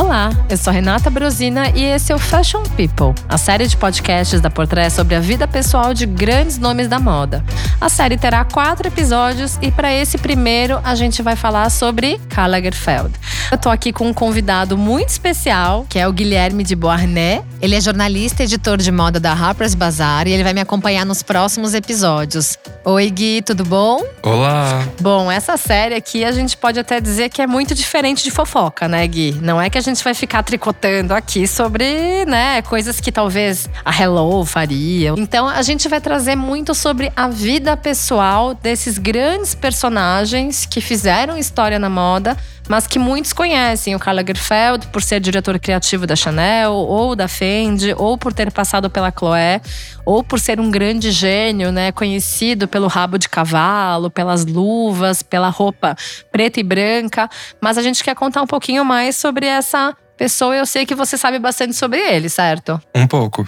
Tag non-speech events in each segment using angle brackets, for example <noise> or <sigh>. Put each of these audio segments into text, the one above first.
Olá, eu sou Renata Brosina e esse é o Fashion People, a série de podcasts da Portrait sobre a vida pessoal de grandes nomes da moda. A série terá quatro episódios e para esse primeiro a gente vai falar sobre Karl Lagerfeld. Eu tô aqui com um convidado muito especial, que é o Guilherme de Boarné. Ele é jornalista e editor de moda da Harper's Bazaar e ele vai me acompanhar nos próximos episódios. Oi Gui, tudo bom? Olá! Bom, essa série aqui a gente pode até dizer que é muito diferente de fofoca, né Gui? Não é que a gente vai ficar tricotando aqui sobre, né, coisas que talvez a Hello faria. Então a gente vai trazer muito sobre a vida pessoal desses grandes personagens que fizeram história na moda, mas que muitos conhecem. O Karl Lagerfeld por ser diretor criativo da Chanel ou da Ou por ter passado pela Chloé, ou por ser um grande gênio, né, conhecido pelo rabo de cavalo, pelas luvas, pela roupa preta e branca. Mas a gente quer contar um pouquinho mais sobre essa pessoa, eu sei que você sabe bastante sobre ele, certo? Um pouco.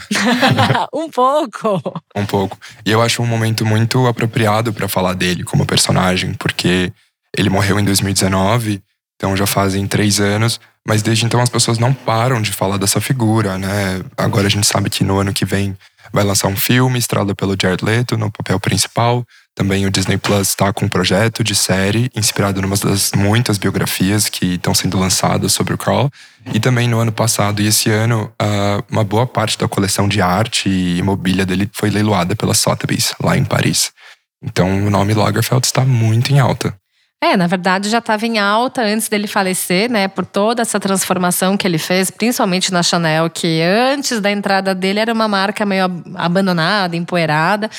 <laughs> um pouco. Um pouco. E eu acho um momento muito apropriado para falar dele como personagem, porque ele morreu em 2019 então já fazem três anos, mas desde então as pessoas não param de falar dessa figura, né? Agora a gente sabe que no ano que vem vai lançar um filme estrelado pelo Jared Leto no papel principal. Também o Disney Plus está com um projeto de série inspirado em uma das muitas biografias que estão sendo lançadas sobre o Carl. E também no ano passado e esse ano, uma boa parte da coleção de arte e mobília dele foi leiloada pela Sotheby's, lá em Paris. Então o nome Lagerfeld está muito em alta. É, na verdade já estava em alta antes dele falecer, né? Por toda essa transformação que ele fez, principalmente na Chanel, que antes da entrada dele era uma marca meio abandonada, empoeirada.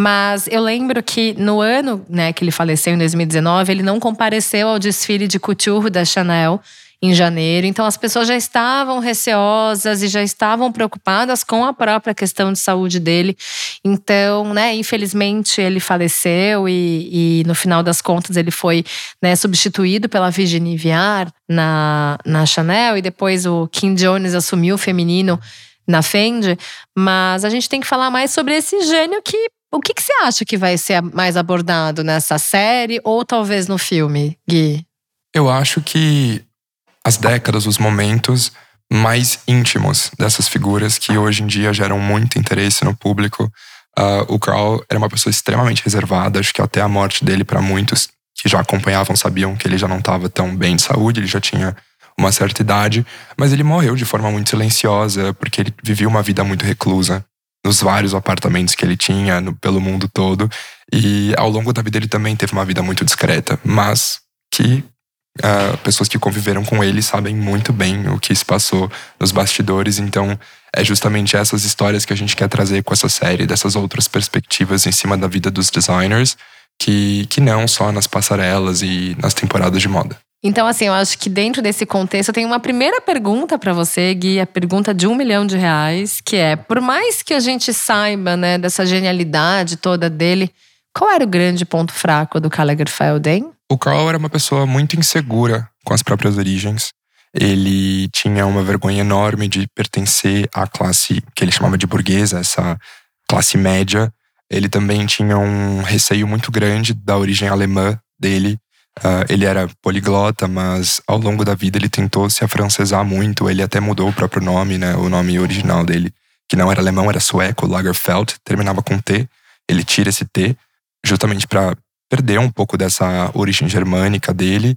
Mas eu lembro que no ano né, que ele faleceu, em 2019, ele não compareceu ao desfile de couture da Chanel em janeiro. Então as pessoas já estavam receosas e já estavam preocupadas com a própria questão de saúde dele. Então, né, infelizmente ele faleceu e, e no final das contas ele foi né, substituído pela Virginie Viard na, na Chanel e depois o Kim Jones assumiu o feminino na Fendi. Mas a gente tem que falar mais sobre esse gênio que o que, que você acha que vai ser mais abordado nessa série ou talvez no filme, Gui? Eu acho que as décadas, os momentos mais íntimos dessas figuras que hoje em dia geram muito interesse no público. Uh, o Carl era uma pessoa extremamente reservada, acho que até a morte dele, para muitos que já acompanhavam, sabiam que ele já não estava tão bem de saúde, ele já tinha uma certa idade, mas ele morreu de forma muito silenciosa, porque ele vivia uma vida muito reclusa nos vários apartamentos que ele tinha no, pelo mundo todo. E ao longo da vida ele também teve uma vida muito discreta, mas que Uh, pessoas que conviveram com ele sabem muito bem o que se passou nos bastidores, então é justamente essas histórias que a gente quer trazer com essa série, dessas outras perspectivas em cima da vida dos designers, que, que não só nas passarelas e nas temporadas de moda. Então, assim, eu acho que dentro desse contexto eu tenho uma primeira pergunta para você, Gui, a pergunta de um milhão de reais, que é: por mais que a gente saiba, né, dessa genialidade toda dele, qual era o grande ponto fraco do Karl Lagerfeld, hein? O Carl era uma pessoa muito insegura com as próprias origens. Ele tinha uma vergonha enorme de pertencer à classe que ele chamava de burguesa, essa classe média. Ele também tinha um receio muito grande da origem alemã dele. Uh, ele era poliglota, mas ao longo da vida ele tentou se afrancesar muito. Ele até mudou o próprio nome, né? O nome original dele, que não era alemão, era sueco, Lagerfeld, terminava com T. Ele tira esse T justamente para perder um pouco dessa origem germânica dele.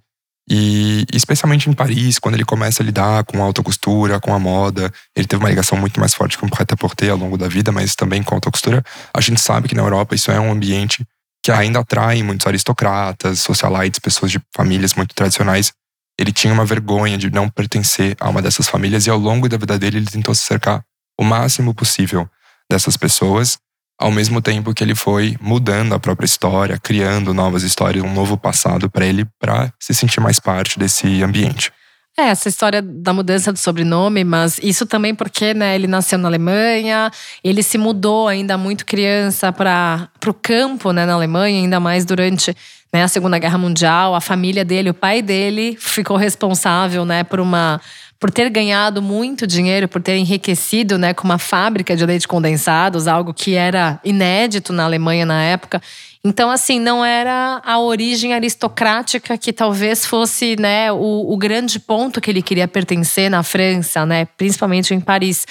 E especialmente em Paris, quando ele começa a lidar com a alta costura, com a moda, ele teve uma ligação muito mais forte com o prêt-à-porter ao longo da vida, mas também com a alta costura. A gente sabe que na Europa isso é um ambiente que ainda atrai muitos aristocratas, socialites, pessoas de famílias muito tradicionais. Ele tinha uma vergonha de não pertencer a uma dessas famílias e ao longo da vida dele ele tentou se cercar o máximo possível dessas pessoas ao mesmo tempo que ele foi mudando a própria história, criando novas histórias, um novo passado para ele, para se sentir mais parte desse ambiente. É, essa história da mudança do sobrenome, mas isso também porque né, ele nasceu na Alemanha, ele se mudou ainda muito criança para o campo né, na Alemanha, ainda mais durante né, a Segunda Guerra Mundial. A família dele, o pai dele, ficou responsável né, por uma por ter ganhado muito dinheiro, por ter enriquecido né, com uma fábrica de leite condensados, algo que era inédito na Alemanha na época. Então, assim, não era a origem aristocrática que talvez fosse né, o, o, grande ponto que ele queria pertencer na França, né? Principalmente em Paris.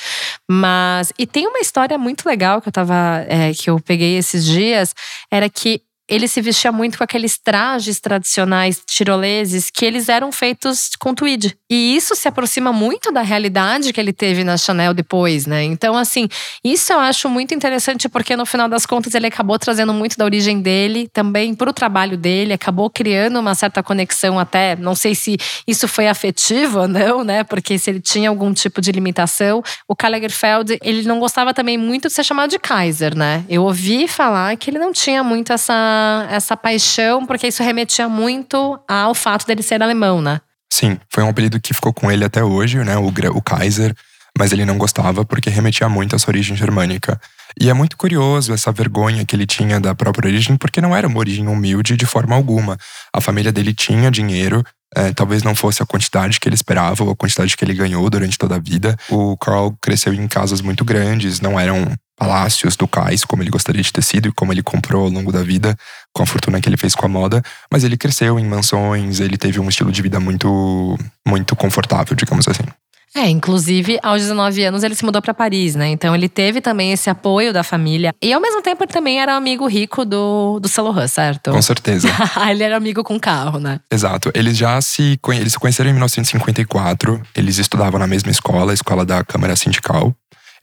Mas. E tem uma história muito legal que eu tava. É, que eu peguei esses dias, era que ele se vestia muito com aqueles trajes tradicionais tiroleses que eles eram feitos com tweed. E isso se aproxima muito da realidade que ele teve na Chanel depois, né? Então, assim, isso eu acho muito interessante porque no final das contas ele acabou trazendo muito da origem dele também para o trabalho dele, acabou criando uma certa conexão até, não sei se isso foi afetivo ou não, né? Porque se ele tinha algum tipo de limitação, o Karl Lagerfeld, ele não gostava também muito de ser chamado de Kaiser, né? Eu ouvi falar que ele não tinha muito essa essa paixão, porque isso remetia muito ao fato dele ser alemão, né? Sim, foi um apelido que ficou com ele até hoje, né? O, o Kaiser, mas ele não gostava porque remetia muito à sua origem germânica. E é muito curioso essa vergonha que ele tinha da própria origem, porque não era uma origem humilde de forma alguma. A família dele tinha dinheiro, é, talvez não fosse a quantidade que ele esperava ou a quantidade que ele ganhou durante toda a vida. O Carl cresceu em casas muito grandes, não eram palácios ducais, como ele gostaria de ter sido e como ele comprou ao longo da vida, com a fortuna que ele fez com a moda, mas ele cresceu em mansões, ele teve um estilo de vida muito muito confortável, digamos assim. É, inclusive, aos 19 anos ele se mudou para Paris, né? Então ele teve também esse apoio da família. E ao mesmo tempo ele também era amigo rico do, do Laurent, certo? Com certeza. <laughs> ele era amigo com carro, né? Exato. Eles já se, eles se conheceram em 1954. Eles estudavam na mesma escola, a escola da Câmara Sindical.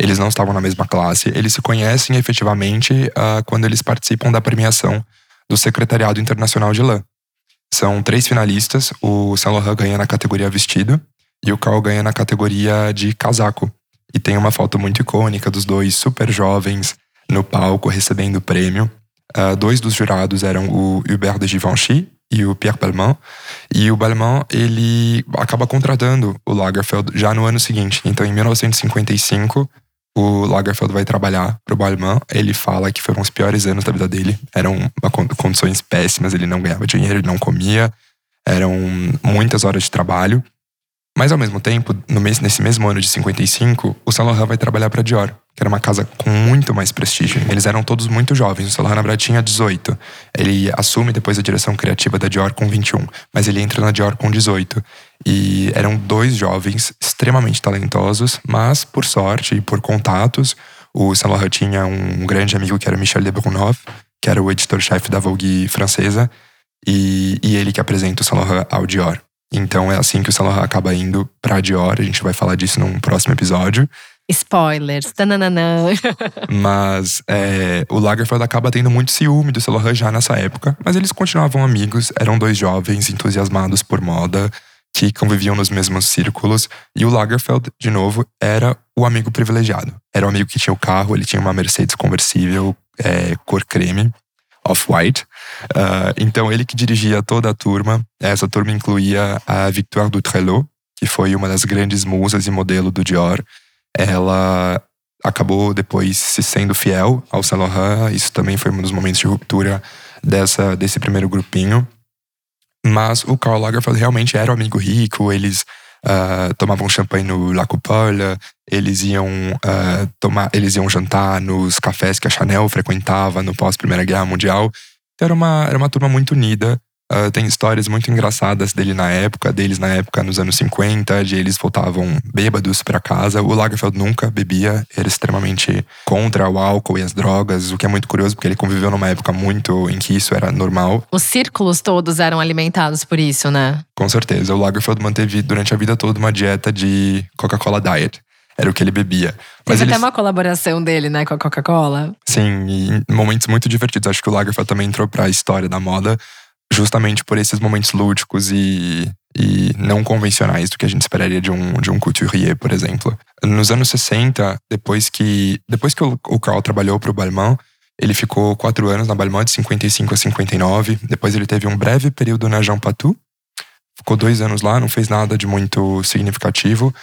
Eles não estavam na mesma classe. Eles se conhecem efetivamente uh, quando eles participam da premiação do Secretariado Internacional de Lã. São três finalistas. O Saint Laurent ganha na categoria vestido e o Carl ganha na categoria de casaco. E tem uma foto muito icônica dos dois super jovens no palco recebendo o prêmio. Uh, dois dos jurados eram o Hubert de Givenchy e o Pierre Balmain. E o Balmain, ele acaba contratando o Lagerfeld já no ano seguinte. Então, em 1955, o Lagerfeld vai trabalhar para o Balmain. Ele fala que foram os piores anos da vida dele. Eram condições péssimas, ele não ganhava dinheiro, ele não comia. Eram muitas horas de trabalho. Mas ao mesmo tempo, no mês, nesse mesmo ano de 55, o Saint Laurent vai trabalhar para Dior, que era uma casa com muito mais prestígio. Eles eram todos muito jovens. O na verdade, tinha 18. Ele assume depois a direção criativa da Dior com 21, mas ele entra na Dior com 18. E eram dois jovens extremamente talentosos, mas por sorte e por contatos, o Saint Laurent tinha um grande amigo que era Michel de Brunoff, que era o editor-chefe da Vogue francesa, e, e ele que apresenta o Saint Laurent ao Dior. Então é assim que o Saint Laurent acaba indo pra Dior. A gente vai falar disso num próximo episódio. Spoilers. Tananana. mas é, o Lagerfeld acaba tendo muito ciúme do Laurent já nessa época. Mas eles continuavam amigos. Eram dois jovens entusiasmados por moda que conviviam nos mesmos círculos. E o Lagerfeld, de novo, era o amigo privilegiado. Era o amigo que tinha o carro, ele tinha uma Mercedes conversível é, cor creme. Off-White. Uh, então, ele que dirigia toda a turma. Essa turma incluía a Victoire Dutrelot, que foi uma das grandes musas e modelo do Dior. Ela acabou depois se sendo fiel ao Saint Laurent. Isso também foi um dos momentos de ruptura dessa, desse primeiro grupinho. Mas o Karl Lagerfeld realmente era um amigo rico. Eles uh, tomavam champanhe no La Coupole, eles iam uh, tomar, eles iam jantar nos cafés que a Chanel frequentava no pós Primeira Guerra Mundial. Então era uma, era uma turma muito unida. Uh, tem histórias muito engraçadas dele na época, deles na época nos anos 50, de eles voltavam bêbados para casa. O Lagerfeld nunca bebia, era extremamente contra o álcool e as drogas, o que é muito curioso porque ele conviveu numa época muito em que isso era normal. Os círculos todos eram alimentados por isso, né? Com certeza. O Lagerfeld manteve durante a vida toda uma dieta de Coca-Cola Diet era o que ele bebia. Mas Teve eles... até uma colaboração dele, né, com a Coca-Cola. Sim, em momentos muito divertidos. Acho que o Lagerfeld também entrou para a história da moda justamente por esses momentos lúdicos e, e não convencionais do que a gente esperaria de um, de um couturier, por exemplo. Nos anos 60, depois que, depois que o, o Carl trabalhou para o Balmain, ele ficou quatro anos na Balmain, de 55 a 59. Depois ele teve um breve período na Jean Patou. Ficou dois anos lá, não fez nada de muito significativo.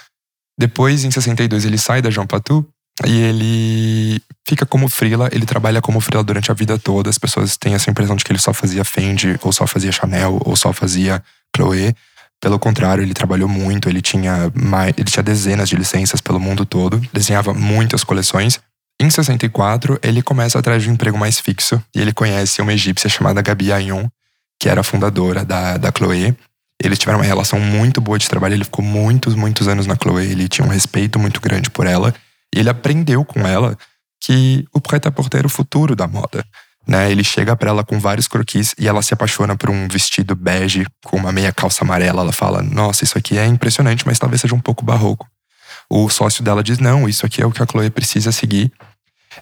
Depois, em 62, ele sai da Jean Patou e ele fica como frila, ele trabalha como frila durante a vida toda. As pessoas têm essa impressão de que ele só fazia Fendi, ou só fazia Chanel, ou só fazia Chloé. Pelo contrário, ele trabalhou muito, ele tinha, mais, ele tinha dezenas de licenças pelo mundo todo, desenhava muitas coleções. Em 64, ele começa atrás de um emprego mais fixo e ele conhece uma egípcia chamada Gabi Ayon, que era a fundadora da, da Chloé. Eles tiveram uma relação muito boa de trabalho, ele ficou muitos, muitos anos na Chloé, ele tinha um respeito muito grande por ela. E ele aprendeu com ela que o prêt-à-porter era o futuro da moda. Né? Ele chega para ela com vários croquis e ela se apaixona por um vestido bege com uma meia calça amarela. Ela fala: Nossa, isso aqui é impressionante, mas talvez seja um pouco barroco. O sócio dela diz: Não, isso aqui é o que a Chloe precisa seguir.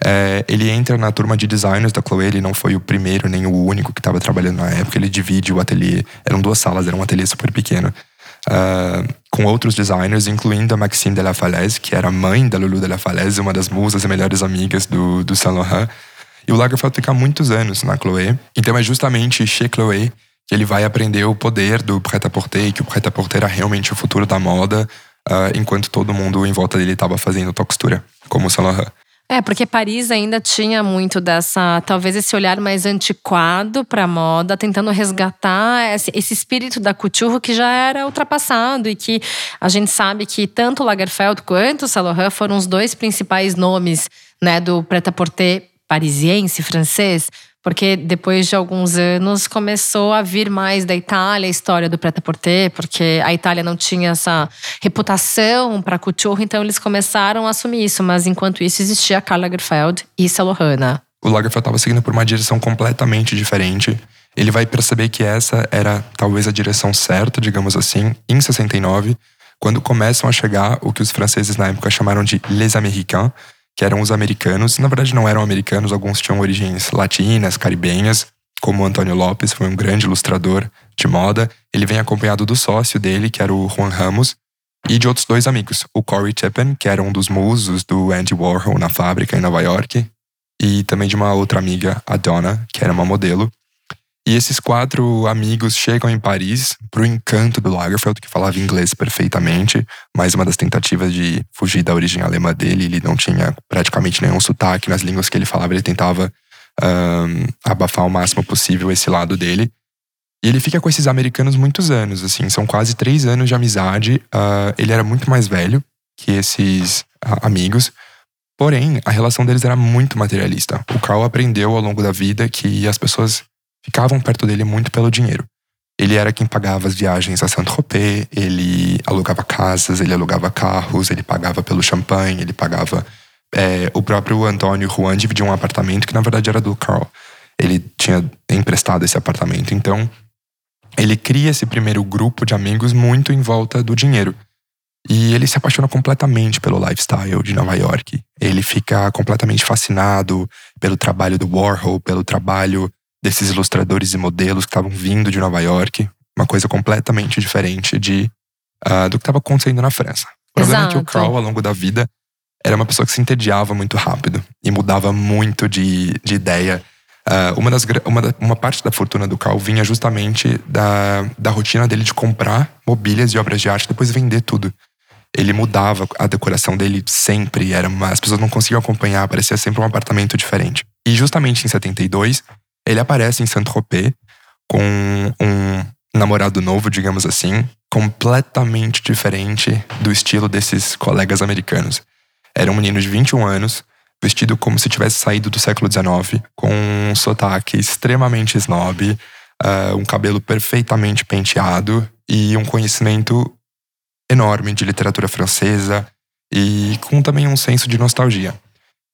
É, ele entra na turma de designers da Chloe, ele não foi o primeiro nem o único que estava trabalhando na época. Ele divide o ateliê, eram duas salas, era um ateliê super pequeno, uh, com outros designers, incluindo a Maxine de la Falaise, que era mãe da Lulu de la Falaise, uma das musas e melhores amigas do, do Saint Laurent. E o Lagerfeld fica muitos anos na Chloé. Então é justamente chez Chloé que ele vai aprender o poder do prêt-à-porter que o prêt-à-porter era realmente o futuro da moda, uh, enquanto todo mundo em volta dele estava fazendo textura, como o Saint Laurent. É, porque Paris ainda tinha muito dessa, talvez esse olhar mais antiquado para moda, tentando resgatar esse, esse, espírito da couture que já era ultrapassado e que a gente sabe que tanto Lagerfeld quanto Saint Laurent foram os dois principais nomes, né, do prêt-à-porter parisiense, francês, porque depois de alguns anos começou a vir mais da Itália a história do prêt-à-porter, porque a Itália não tinha essa reputação para couture, então eles começaram a assumir isso. Mas enquanto isso existia Karl Lagerfeld e Laurent. O Lagerfeld estava seguindo por uma direção completamente diferente. Ele vai perceber que essa era talvez a direção certa, digamos assim, em 69, quando começam a chegar o que os franceses na época chamaram de Les Américains, que eram os americanos. Na verdade, não eram americanos, alguns tinham origens latinas, caribenhas, como Antônio Lopes, foi um grande ilustrador de moda. Ele vem acompanhado do sócio dele, que era o Juan Ramos, e de outros dois amigos, o Corey Chapin, que era um dos musos do Andy Warhol na fábrica em Nova York, e também de uma outra amiga, a Donna, que era uma modelo. E esses quatro amigos chegam em Paris pro encanto do Lagerfeld, que falava inglês perfeitamente. Mais uma das tentativas de fugir da origem alemã dele. Ele não tinha praticamente nenhum sotaque nas línguas que ele falava. Ele tentava um, abafar o máximo possível esse lado dele. E ele fica com esses americanos muitos anos, assim. São quase três anos de amizade. Uh, ele era muito mais velho que esses uh, amigos. Porém, a relação deles era muito materialista. O Carl aprendeu ao longo da vida que as pessoas ficavam perto dele muito pelo dinheiro. Ele era quem pagava as viagens a Saint-Tropez, ele alugava casas, ele alugava carros, ele pagava pelo champanhe, ele pagava. É, o próprio Antônio Juan dividia um apartamento que na verdade era do Carl. Ele tinha emprestado esse apartamento. Então, ele cria esse primeiro grupo de amigos muito em volta do dinheiro. E ele se apaixona completamente pelo lifestyle de Nova York. Ele fica completamente fascinado pelo trabalho do Warhol, pelo trabalho desses ilustradores e modelos que estavam vindo de Nova York, uma coisa completamente diferente de uh, do que estava acontecendo na França. O problema Exato. é que o Carl, ao longo da vida, era uma pessoa que se entediava muito rápido e mudava muito de, de ideia. Uh, uma, das, uma, uma parte da fortuna do Carl vinha justamente da, da rotina dele de comprar mobílias e obras de arte e depois vender tudo. Ele mudava a decoração dele sempre, era uma, as pessoas não conseguiam acompanhar, parecia sempre um apartamento diferente. E justamente em 72, ele aparece em Saint-Tropez com um namorado novo, digamos assim, completamente diferente do estilo desses colegas americanos. Era um menino de 21 anos, vestido como se tivesse saído do século XIX, com um sotaque extremamente snob, uh, um cabelo perfeitamente penteado e um conhecimento enorme de literatura francesa e com também um senso de nostalgia.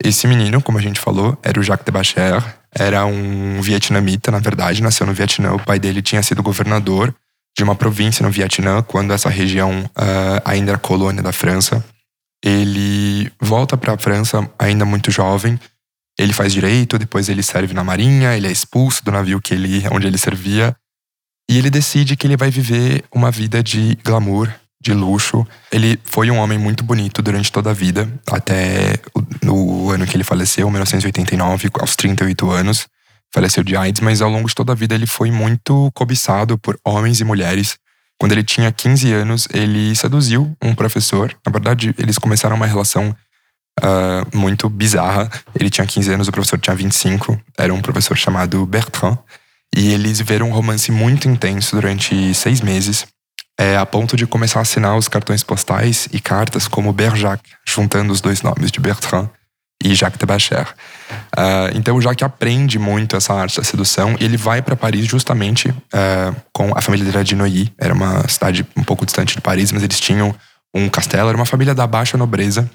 Esse menino, como a gente falou, era o Jacques de Bacher, era um vietnamita, na verdade, nasceu no Vietnã. O pai dele tinha sido governador de uma província no Vietnã, quando essa região uh, ainda era colônia da França. Ele volta para a França ainda muito jovem. Ele faz direito, depois ele serve na marinha, ele é expulso do navio que ele, onde ele servia. E ele decide que ele vai viver uma vida de glamour, de luxo. Ele foi um homem muito bonito durante toda a vida, até no ano que ele faleceu, 1989, aos 38 anos. Faleceu de AIDS, mas ao longo de toda a vida ele foi muito cobiçado por homens e mulheres. Quando ele tinha 15 anos, ele seduziu um professor. Na verdade, eles começaram uma relação uh, muito bizarra. Ele tinha 15 anos, o professor tinha 25. Era um professor chamado Bertrand. E eles viveram um romance muito intenso durante seis meses é, a ponto de começar a assinar os cartões postais e cartas como Berjac, juntando os dois nomes de Bertrand e Jacques de Bacher. Uh, então o Jacques aprende muito essa arte da sedução ele vai para Paris justamente uh, com a família dele de Neuilly. Era uma cidade um pouco distante de Paris, mas eles tinham um castelo. Era uma família da baixa nobreza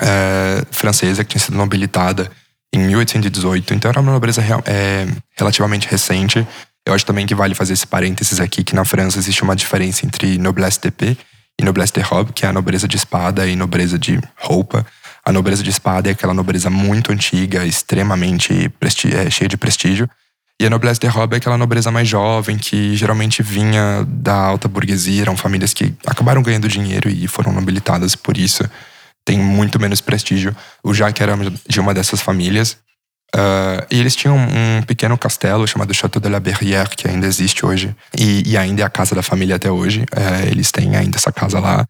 uh, francesa que tinha sido nobilitada em 1818. Então era uma nobreza é, relativamente recente. Eu acho também que vale fazer esse parênteses aqui que na França existe uma diferença entre noblesse d'épée e noblesse de robe, que é a nobreza de espada e nobreza de roupa. A nobreza de espada é aquela nobreza muito antiga, extremamente é, cheia de prestígio. E a noblesse de robe é aquela nobreza mais jovem, que geralmente vinha da alta burguesia, eram famílias que acabaram ganhando dinheiro e foram nobilitadas por isso. Tem muito menos prestígio. O Jacques era de uma dessas famílias. Uh, e eles tinham um pequeno castelo chamado Château de la Berrière, que ainda existe hoje. E, e ainda é a casa da família até hoje. Uh, eles têm ainda essa casa lá.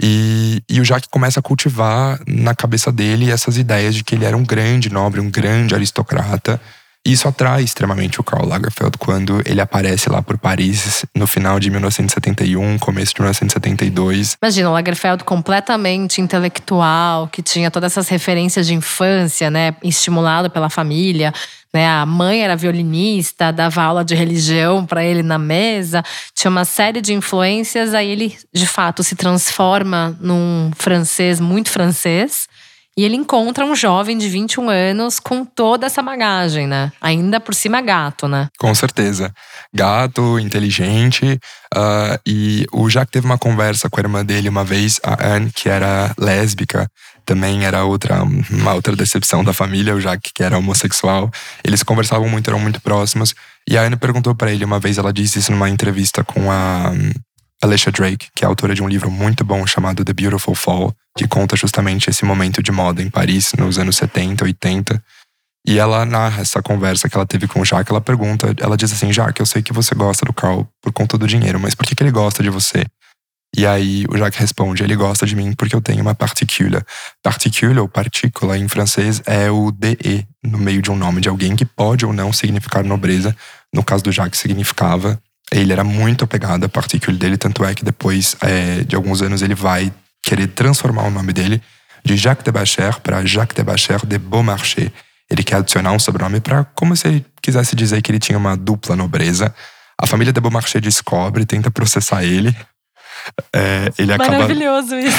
E, e o Jacques começa a cultivar na cabeça dele essas ideias de que ele era um grande nobre, um grande aristocrata. Isso atrai extremamente o Karl Lagerfeld quando ele aparece lá por Paris no final de 1971, começo de 1972. Imagina, o Lagerfeld completamente intelectual, que tinha todas essas referências de infância, né, estimulado pela família. Né? A mãe era violinista, dava aula de religião para ele na mesa, tinha uma série de influências. Aí ele, de fato, se transforma num francês muito francês. E ele encontra um jovem de 21 anos com toda essa bagagem, né? Ainda por cima gato, né? Com certeza. Gato, inteligente. Uh, e o Jacques teve uma conversa com a irmã dele uma vez, a Anne, que era lésbica. Também era outra, uma outra decepção da família, o Jacques, que era homossexual. Eles conversavam muito, eram muito próximos. E a Anne perguntou para ele uma vez, ela disse isso numa entrevista com a Alicia Drake, que é autora de um livro muito bom chamado The Beautiful Fall, que conta justamente esse momento de moda em Paris nos anos 70, 80. E ela narra essa conversa que ela teve com o Jacques. Ela pergunta, ela diz assim: Jacques, eu sei que você gosta do Carl por conta do dinheiro, mas por que, que ele gosta de você? E aí o Jacques responde: ele gosta de mim porque eu tenho uma particule. Particule ou partícula em francês é o DE no meio de um nome de alguém que pode ou não significar nobreza. No caso do Jacques, significava ele era muito apegado à partícula dele, tanto é que depois é, de alguns anos ele vai querer transformar o nome dele de Jacques de Bacher para Jacques de Bacher de Beaumarchais. Ele quer adicionar um sobrenome para como se ele quisesse dizer que ele tinha uma dupla nobreza. A família de Beaumarchais descobre, tenta processar ele. É, ele Maravilhoso isso.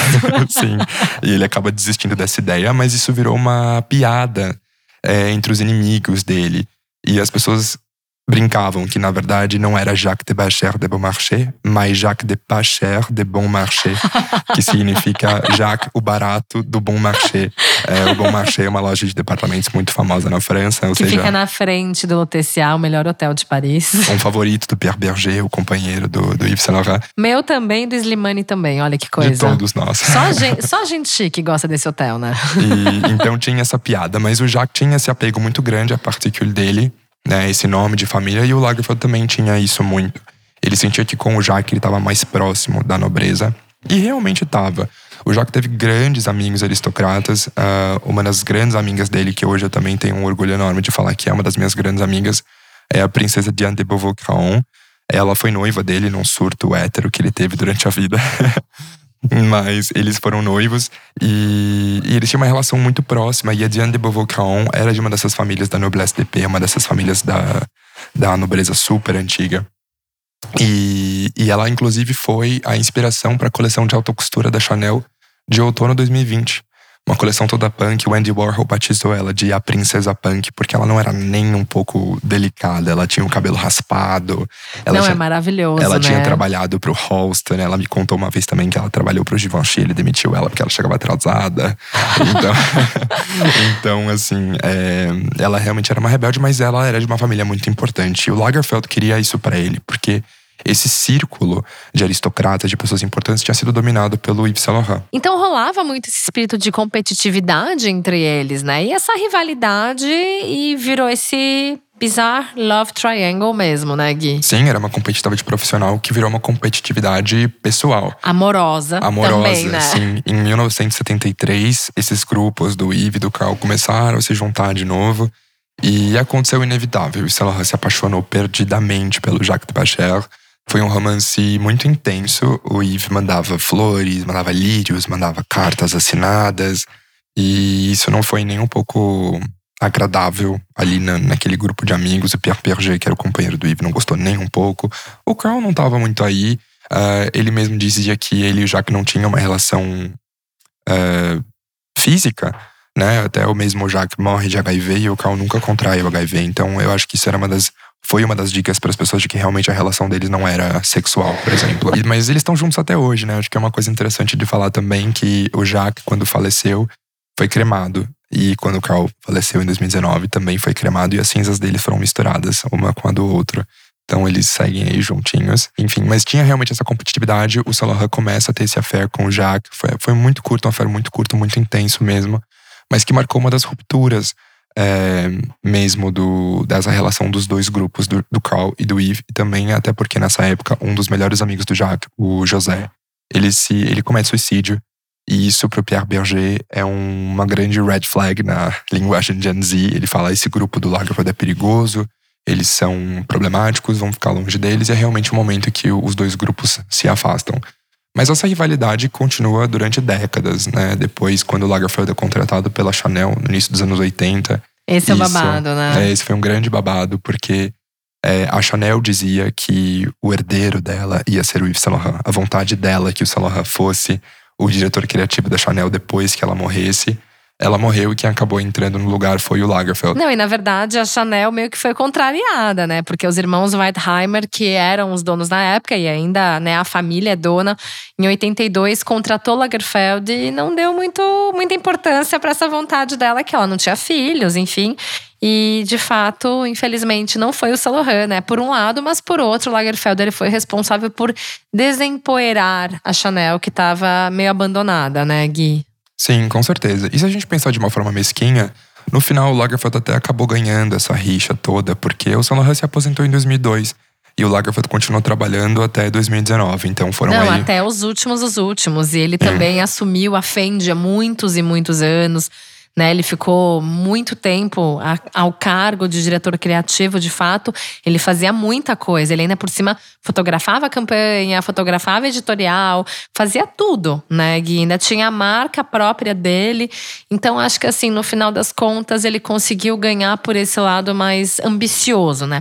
<laughs> Sim. E ele acaba desistindo dessa ideia, mas isso virou uma piada é, entre os inimigos dele. E as pessoas brincavam que na verdade não era Jacques de Bacher de Beaumarchais, mas Jacques de Pacher de Bon Marché, que significa <laughs> Jacques o barato do Bon Marché. É, o Bon Marché é uma loja de departamentos muito famosa na França, ou que seja, fica na frente do Lotessiat, o melhor hotel de Paris. Um favorito do Pierre Berger, o companheiro do, do Yves Saint Laurent. Meu também, do Slimane também, olha que coisa. De todos nós. Só gente, só gente chique gosta desse hotel, né? E, então tinha essa piada, mas o Jacques tinha esse apego muito grande à partícula dele né, esse nome de família, e o Lagerfeld também tinha isso muito. Ele sentia que com o Jacques ele estava mais próximo da nobreza, e realmente estava. O Jacques teve grandes amigos aristocratas. Uh, uma das grandes amigas dele, que hoje eu também tenho um orgulho enorme de falar que é uma das minhas grandes amigas, é a princesa Diane de. Ela foi noiva dele num surto hétero que ele teve durante a vida. <laughs> Mas eles foram noivos e, e, eles tinham uma relação muito próxima. E a Diane de Beauvoir-Craon era de uma dessas famílias da noblesse d'épée, uma dessas famílias da, da nobreza super antiga. E, e ela, inclusive, foi a inspiração para a coleção de alta costura da Chanel de outono 2020 uma coleção toda punk. O Andy Warhol batizou ela de a princesa punk, porque ela não era nem um pouco delicada. Ela tinha o cabelo raspado. Ela não, tinha, é maravilhoso, Ela né? tinha trabalhado pro Holston. Ela me contou uma vez também que ela trabalhou pro Givenchy. Ele demitiu ela porque ela chegava atrasada. Então, <laughs> então assim, é, ela realmente era uma rebelde, mas ela era de uma família muito importante. E o Lagerfeld queria isso para ele, porque esse círculo de aristocratas, de pessoas importantes, tinha sido dominado pelo Yves Saint Laurent. Então rolava muito esse espírito de competitividade entre eles, né? E essa rivalidade e virou esse bizarre love triangle mesmo, né, Gui? Sim, era uma competitividade profissional que virou uma competitividade pessoal. Amorosa. Amorosa, também, né? sim. Em 1973, esses grupos do Yves e do Carl começaram a se juntar de novo. E aconteceu o inevitável. Saint Laurent se apaixonou perdidamente pelo Jacques de Bacher foi um romance muito intenso. O Yves mandava flores, mandava lírios, mandava cartas assinadas. E isso não foi nem um pouco agradável ali na, naquele grupo de amigos. O Pierre Berger, que era o companheiro do Yves, não gostou nem um pouco. O Carl não estava muito aí. Uh, ele mesmo dizia que ele e o Jacques não tinham uma relação uh, física, né? Até o mesmo Jacques morre de HIV e o Carl nunca contrai o HIV. Então eu acho que isso era uma das foi uma das dicas para as pessoas de que realmente a relação deles não era sexual, por exemplo. Mas eles estão juntos até hoje, né? Acho que é uma coisa interessante de falar também que o Jacques, quando faleceu, foi cremado. E quando o Carl faleceu em 2019, também foi cremado e as cinzas dele foram misturadas, uma com a do outro. Então eles seguem aí juntinhos. Enfim, mas tinha realmente essa competitividade. O Salah começa a ter esse affair com o Jacques. Foi, foi muito curto, um affair muito curto, muito intenso mesmo. Mas que marcou uma das rupturas é, mesmo do, dessa relação dos dois grupos, do, do Carl e do Yves. E também até porque nessa época, um dos melhores amigos do Jacques, o José, ele, se, ele comete suicídio. E isso pro Pierre Berger é um, uma grande red flag na linguagem Gen Z. Ele fala esse grupo do Lagerfeld é perigoso, eles são problemáticos, vão ficar longe deles. E é realmente o um momento que os dois grupos se afastam. Mas essa rivalidade continua durante décadas, né? Depois, quando o Lagerfeld é contratado pela Chanel no início dos anos 80. Esse é o babado, né? É, esse foi um grande babado, porque é, a Chanel dizia que o herdeiro dela ia ser o Yves Saint Laurent. A vontade dela que o Saint Laurent fosse o diretor criativo da Chanel depois que ela morresse ela morreu e quem acabou entrando no lugar foi o Lagerfeld. Não, e na verdade a Chanel meio que foi contrariada, né? Porque os irmãos Weidheimer, que eram os donos na época e ainda né, a família é dona, em 82 contratou Lagerfeld e não deu muito, muita importância para essa vontade dela, que ela não tinha filhos, enfim. E, de fato, infelizmente, não foi o Laurent, né? Por um lado, mas por outro, o Lagerfeld ele foi responsável por desempoeirar a Chanel, que estava meio abandonada, né, Gui? Sim, com certeza. E se a gente pensar de uma forma mesquinha, no final o Lagerfeld até acabou ganhando essa rixa toda, porque o Saint Laurent se aposentou em 2002. E o Lagerfeld continuou trabalhando até 2019. Então foram Não, aí... até os últimos, os últimos. E ele também é. assumiu a Fendi há muitos e muitos anos. Né, ele ficou muito tempo a, ao cargo de diretor criativo, de fato. Ele fazia muita coisa. Ele ainda por cima fotografava a campanha, fotografava editorial, fazia tudo, né? E ainda tinha a marca própria dele. Então acho que assim, no final das contas, ele conseguiu ganhar por esse lado mais ambicioso, né?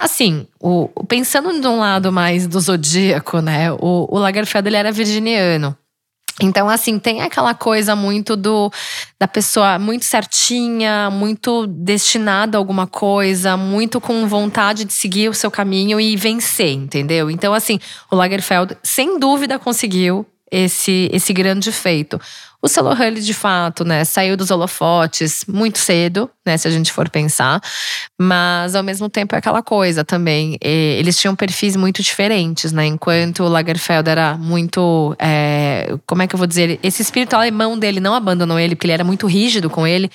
Assim, o, pensando de um lado mais do zodíaco, né? O, o Lagerfeld ele era virginiano. Então, assim, tem aquela coisa muito do da pessoa muito certinha, muito destinada a alguma coisa, muito com vontade de seguir o seu caminho e vencer, entendeu? Então, assim, o Lagerfeld, sem dúvida, conseguiu esse, esse grande feito. O Solo de fato, né, saiu dos holofotes muito cedo, né, se a gente for pensar. Mas, ao mesmo tempo, é aquela coisa também. Eles tinham perfis muito diferentes, né? Enquanto o Lagerfeld era muito… É, como é que eu vou dizer? Esse espírito alemão dele não abandonou ele, porque ele era muito rígido com ele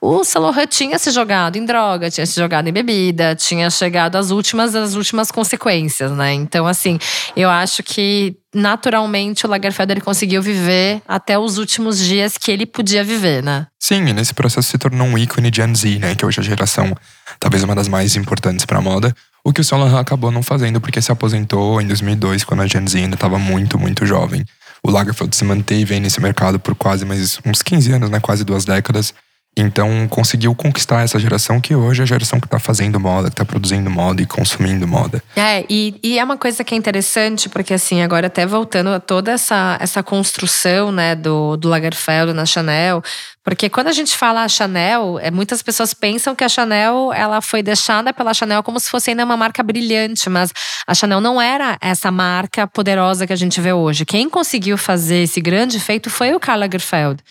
o Salohan tinha se jogado em droga, tinha se jogado em bebida, tinha chegado às últimas, às últimas consequências, né? Então, assim, eu acho que naturalmente o Lagerfeld ele conseguiu viver até os últimos dias que ele podia viver, né? Sim, e nesse processo se tornou um ícone Gen Z, né? Que hoje é a geração, talvez uma das mais importantes para a moda. O que o Saint acabou não fazendo porque se aposentou em 2002, quando a Gen Z ainda estava muito, muito jovem. O Lagerfeld se manteve nesse mercado por quase mais uns 15 anos, né? Quase duas décadas. Então conseguiu conquistar essa geração que hoje é a geração que está fazendo moda, que está produzindo moda e consumindo moda. É, e, e, é uma coisa que é interessante, porque assim, agora até voltando a toda essa, essa construção né, do, do Lagerfeld na Chanel, porque quando a gente fala a Chanel, é, muitas pessoas pensam que a Chanel ela foi deixada pela Chanel como se fosse ainda uma marca brilhante, mas a Chanel não era essa marca poderosa que a gente vê hoje. Quem conseguiu fazer esse grande feito foi o Karl Lagerfeld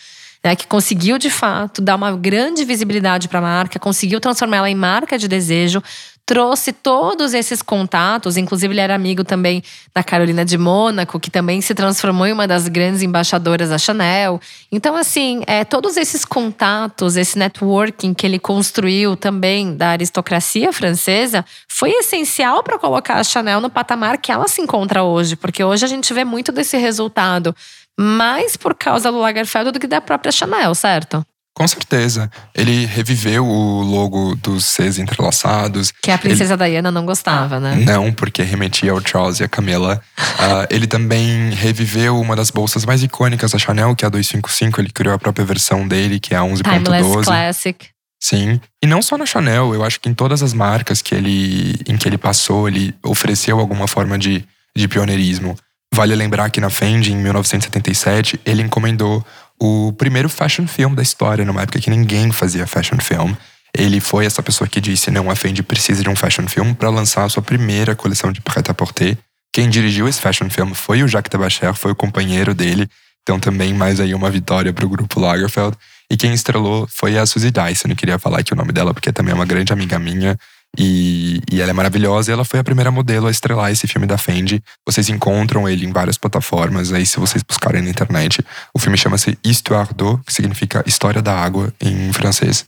né, que conseguiu de fato dar uma grande visibilidade para a marca, conseguiu transformá-la em marca de desejo, trouxe todos esses contatos, inclusive ele era amigo também da Carolina de Mônaco, que também se transformou em uma das grandes embaixadoras da Chanel. Então, assim, é, todos esses contatos, esse networking que ele construiu também da aristocracia francesa, foi essencial para colocar a Chanel no patamar que ela se encontra hoje, porque hoje a gente vê muito desse resultado mais por causa do Lagerfeld do que da própria Chanel, certo? Com certeza. Ele reviveu o logo dos Cs entrelaçados. Que a princesa ele... Diana não gostava, né? Não, porque remetia ao Charles e a Camila. uh, <laughs> ele também reviveu uma das bolsas mais icônicas da Chanel, que é a 255. Ele criou a própria versão dele, que é a 11.12. Timeless Classic. Sim. E não só na Chanel, eu acho que em todas as marcas que ele, em que ele passou, ele ofereceu alguma forma de, de pioneirismo. Vale lembrar que na Fendi, em 1977, ele encomendou o primeiro fashion film da história, numa época que ninguém fazia fashion film. Ele foi essa pessoa que disse: não, a Fendi precisa de um fashion film para lançar a sua primeira coleção de prêt-à-porter. Quem dirigiu esse fashion film foi o Jacques Tabacher, foi o companheiro dele. Então também mais aí uma vitória para o grupo Lagerfeld. E quem estrelou foi a Suzy Dyson. Eu queria falar aqui o nome dela porque também é uma grande amiga minha. E, e, ela é maravilhosa e ela foi a primeira modelo a estrelar esse filme da Fendi. Vocês encontram ele em várias plataformas, aí se vocês buscarem na internet. O filme chama-se Histoire d'eau, que significa História da Água em francês.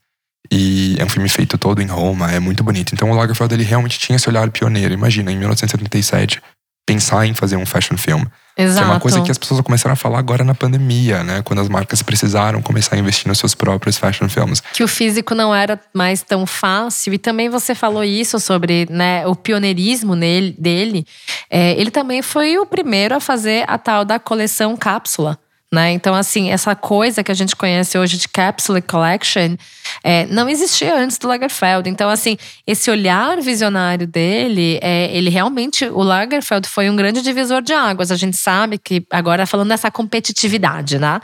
E é um filme feito todo em Roma, é muito bonito. Então o Lagerfeld ele realmente tinha esse olhar pioneiro. Imagina, em 1977, pensar em fazer um fashion film. Exato. Que é uma coisa que as pessoas começaram a falar agora na pandemia, né? Quando as marcas precisaram começar a investir nos seus próprios fashion films. Que o físico não era mais tão fácil. E também você falou isso sobre né, o pioneirismo nele, dele. É, ele também foi o primeiro a fazer a tal da coleção cápsula. Né? Então, assim, essa coisa que a gente conhece hoje de Capsule Collection é, não existia antes do Lagerfeld. Então, assim, esse olhar visionário dele, é, ele realmente, o Lagerfeld foi um grande divisor de águas. A gente sabe que, agora falando dessa competitividade, né?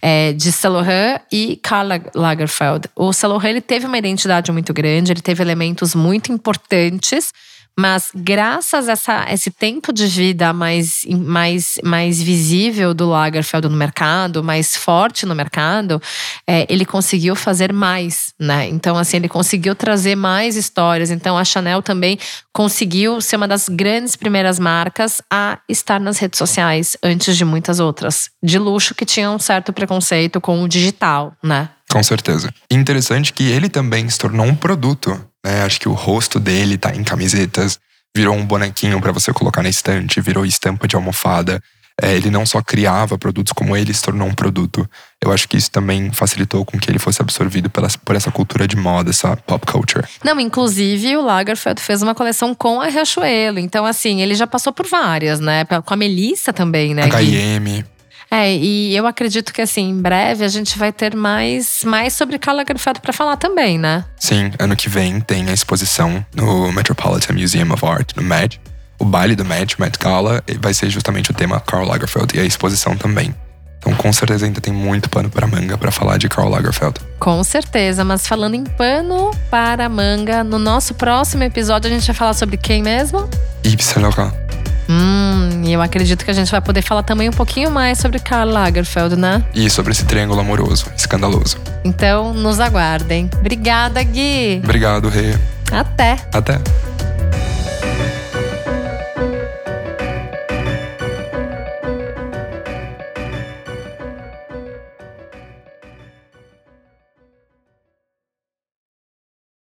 É, de Saint e Karl Lagerfeld. O Saint ele teve uma identidade muito grande, ele teve elementos muito importantes mas graças a essa, esse tempo de vida mais, mais, mais visível do Lagerfeld no mercado, mais forte no mercado, é, ele conseguiu fazer mais, né? Então, assim, ele conseguiu trazer mais histórias. Então, a Chanel também conseguiu ser uma das grandes primeiras marcas a estar nas redes sociais antes de muitas outras de luxo que tinham um certo preconceito com o digital, né? Com certeza. Interessante que ele também se tornou um produto né? Acho que o rosto dele tá em camisetas, virou um bonequinho para você colocar na estante, virou estampa de almofada. É, ele não só criava produtos, como ele se tornou um produto. Eu acho que isso também facilitou com que ele fosse absorvido pela, por essa cultura de moda, essa pop culture. Não, inclusive o Lagerfeld fez uma coleção com a Riachuelo. Então, assim, ele já passou por várias, né? Com a Melissa também, né? H&M. É, e eu acredito que assim, em breve a gente vai ter mais, mais sobre Karl Lagerfeld para falar também, né? Sim, ano que vem tem a exposição no Metropolitan Museum of Art, no MED. O baile do MED, Met Gala, vai ser justamente o tema Karl Lagerfeld e a exposição também. Então, com certeza ainda tem muito pano para manga para falar de Karl Lagerfeld. Com certeza, mas falando em pano para manga, no nosso próximo episódio a gente vai falar sobre quem mesmo? Yves Saint Laurent. Hum, e eu acredito que a gente vai poder falar também um pouquinho mais sobre Karl Lagerfeld, né? E sobre esse triângulo amoroso, escandaloso. Então, nos aguardem. Obrigada, Gui. Obrigado, Rê. Até. Até.